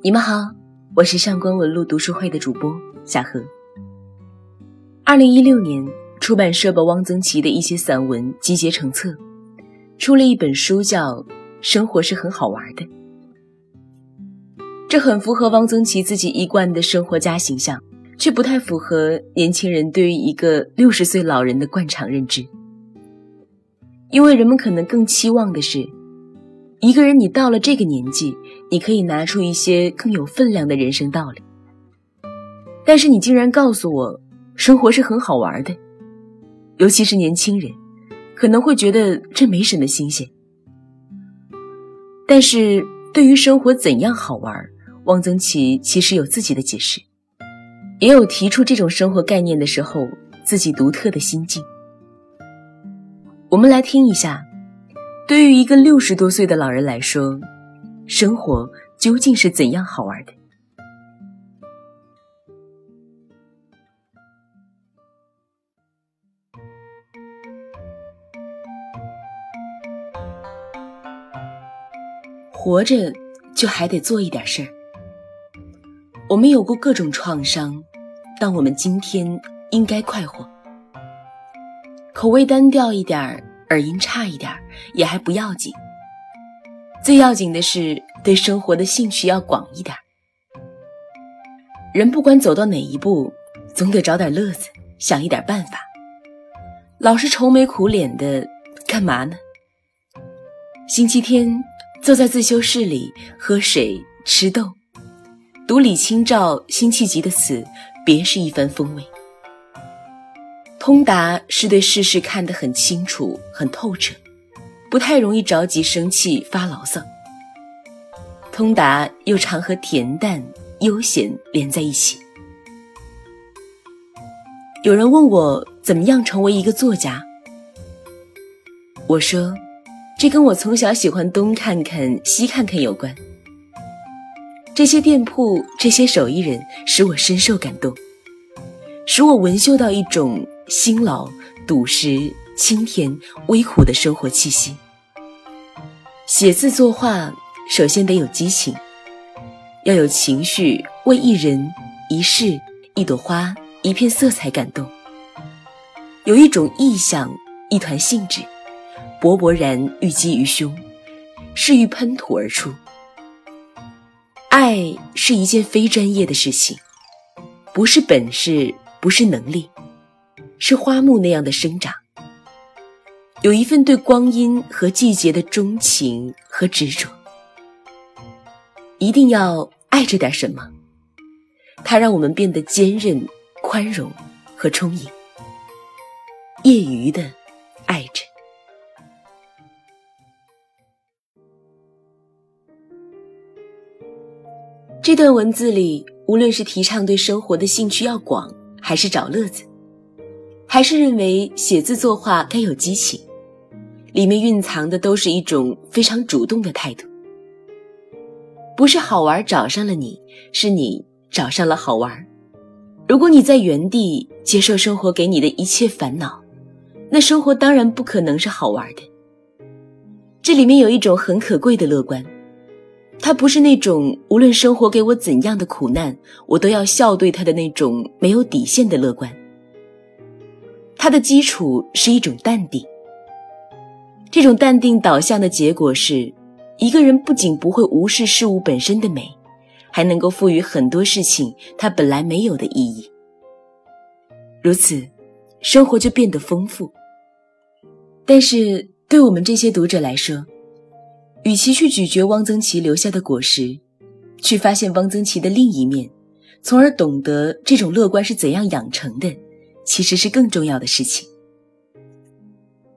你们好，我是上官文露读书会的主播夏荷。二零一六年，出版社把汪曾祺的一些散文集结成册，出了一本书，叫《生活是很好玩的》。这很符合汪曾祺自己一贯的生活家形象，却不太符合年轻人对于一个六十岁老人的惯常认知。因为人们可能更期望的是。一个人，你到了这个年纪，你可以拿出一些更有分量的人生道理。但是你竟然告诉我，生活是很好玩的，尤其是年轻人，可能会觉得这没什么新鲜。但是对于生活怎样好玩，汪曾祺其实有自己的解释，也有提出这种生活概念的时候自己独特的心境。我们来听一下。对于一个六十多岁的老人来说，生活究竟是怎样好玩的？活着就还得做一点事儿。我们有过各种创伤，但我们今天应该快活。口味单调一点儿。耳音差一点也还不要紧，最要紧的是对生活的兴趣要广一点。人不管走到哪一步，总得找点乐子，想一点办法。老是愁眉苦脸的，干嘛呢？星期天坐在自修室里喝水吃豆，读李清照辛弃疾的词，别是一番风味。通达是对世事看得很清楚、很透彻，不太容易着急、生气、发牢骚。通达又常和恬淡、悠闲连在一起。有人问我怎么样成为一个作家，我说，这跟我从小喜欢东看看、西看看有关。这些店铺、这些手艺人使我深受感动，使我闻嗅到一种。辛劳、笃实、清甜、微苦的生活气息。写字作画，首先得有激情，要有情绪，为一人、一事、一朵花、一片色彩感动。有一种意象，一团兴致，勃勃然郁积于胸，是欲喷吐而出。爱是一件非专业的事情，不是本事，不是能力。是花木那样的生长，有一份对光阴和季节的钟情和执着。一定要爱着点什么，它让我们变得坚韧、宽容和充盈。业余的爱着。这段文字里，无论是提倡对生活的兴趣要广，还是找乐子。还是认为写字作画该有激情，里面蕴藏的都是一种非常主动的态度。不是好玩找上了你，是你找上了好玩。如果你在原地接受生活给你的一切烦恼，那生活当然不可能是好玩的。这里面有一种很可贵的乐观，它不是那种无论生活给我怎样的苦难，我都要笑对它的那种没有底线的乐观。它的基础是一种淡定，这种淡定导向的结果是，一个人不仅不会无视事物本身的美，还能够赋予很多事情它本来没有的意义。如此，生活就变得丰富。但是，对我们这些读者来说，与其去咀嚼汪曾祺留下的果实，去发现汪曾祺的另一面，从而懂得这种乐观是怎样养成的。其实是更重要的事情。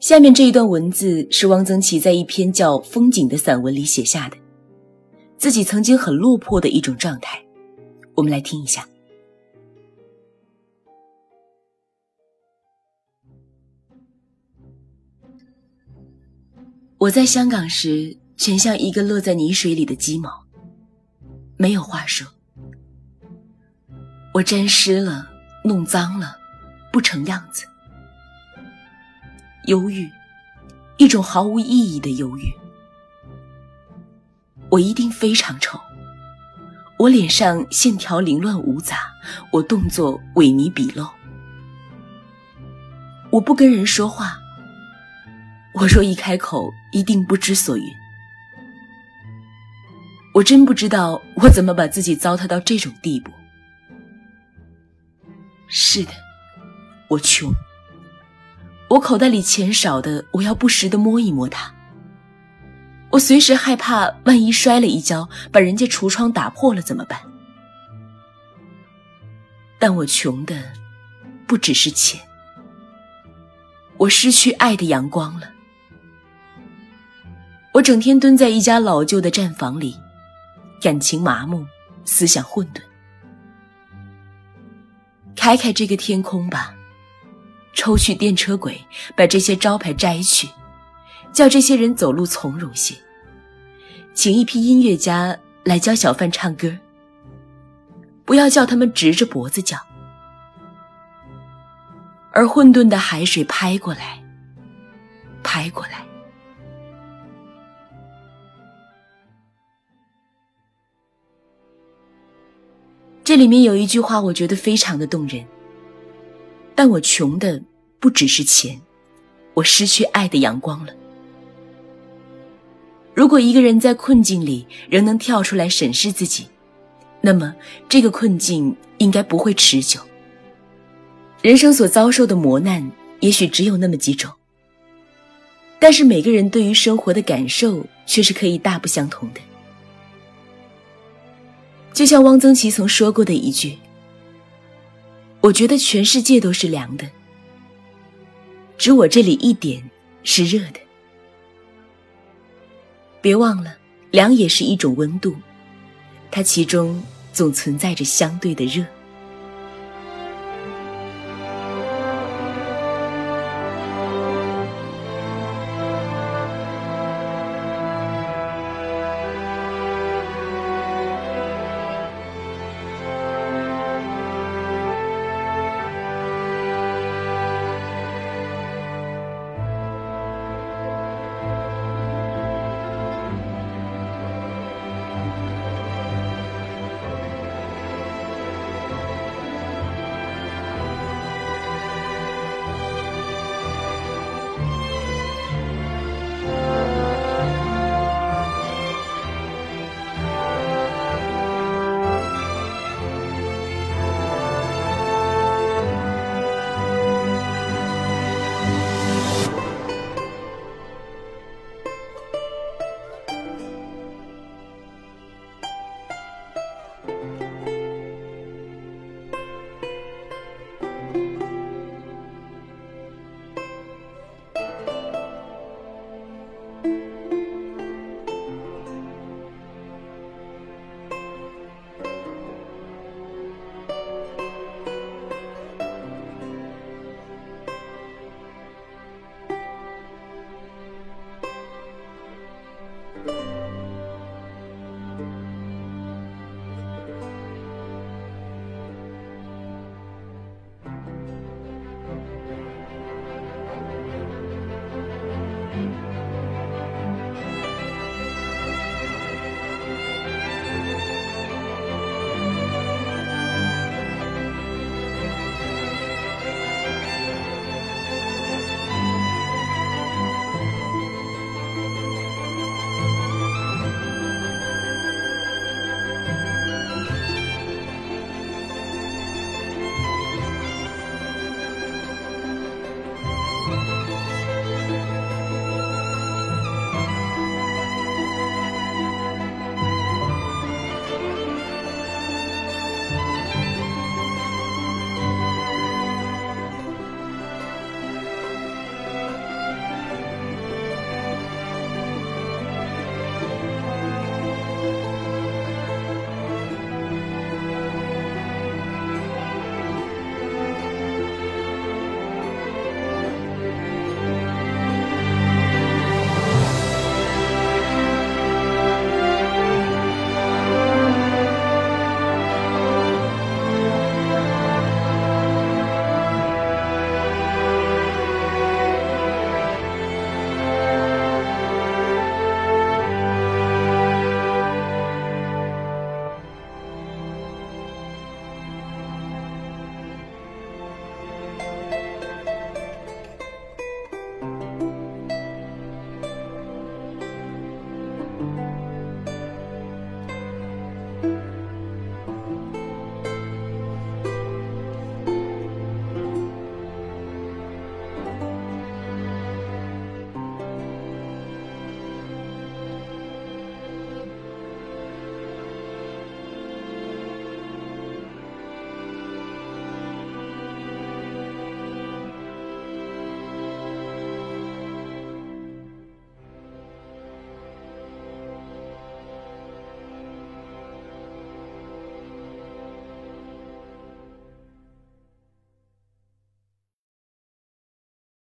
下面这一段文字是汪曾祺在一篇叫《风景》的散文里写下的，自己曾经很落魄的一种状态。我们来听一下。我在香港时，全像一个落在泥水里的鸡毛，没有话说。我沾湿了，弄脏了。不成样子，忧郁，一种毫无意义的忧郁。我一定非常丑，我脸上线条凌乱无杂，我动作萎靡鄙陋。我不跟人说话，我若一开口，一定不知所云。我真不知道我怎么把自己糟蹋到这种地步。是的，我穷。我口袋里钱少的，我要不时的摸一摸它。我随时害怕，万一摔了一跤，把人家橱窗打破了怎么办？但我穷的不只是钱，我失去爱的阳光了。我整天蹲在一家老旧的站房里，感情麻木，思想混沌。开开这个天空吧，抽去电车轨，把这些招牌摘去。叫这些人走路从容些，请一批音乐家来教小贩唱歌。不要叫他们直着脖子叫，而混沌的海水拍过来，拍过来。这里面有一句话，我觉得非常的动人。但我穷的不只是钱，我失去爱的阳光了。如果一个人在困境里仍能跳出来审视自己，那么这个困境应该不会持久。人生所遭受的磨难也许只有那么几种，但是每个人对于生活的感受却是可以大不相同的。就像汪曾祺曾说过的一句：“我觉得全世界都是凉的，只我这里一点是热的。”别忘了，凉也是一种温度，它其中总存在着相对的热。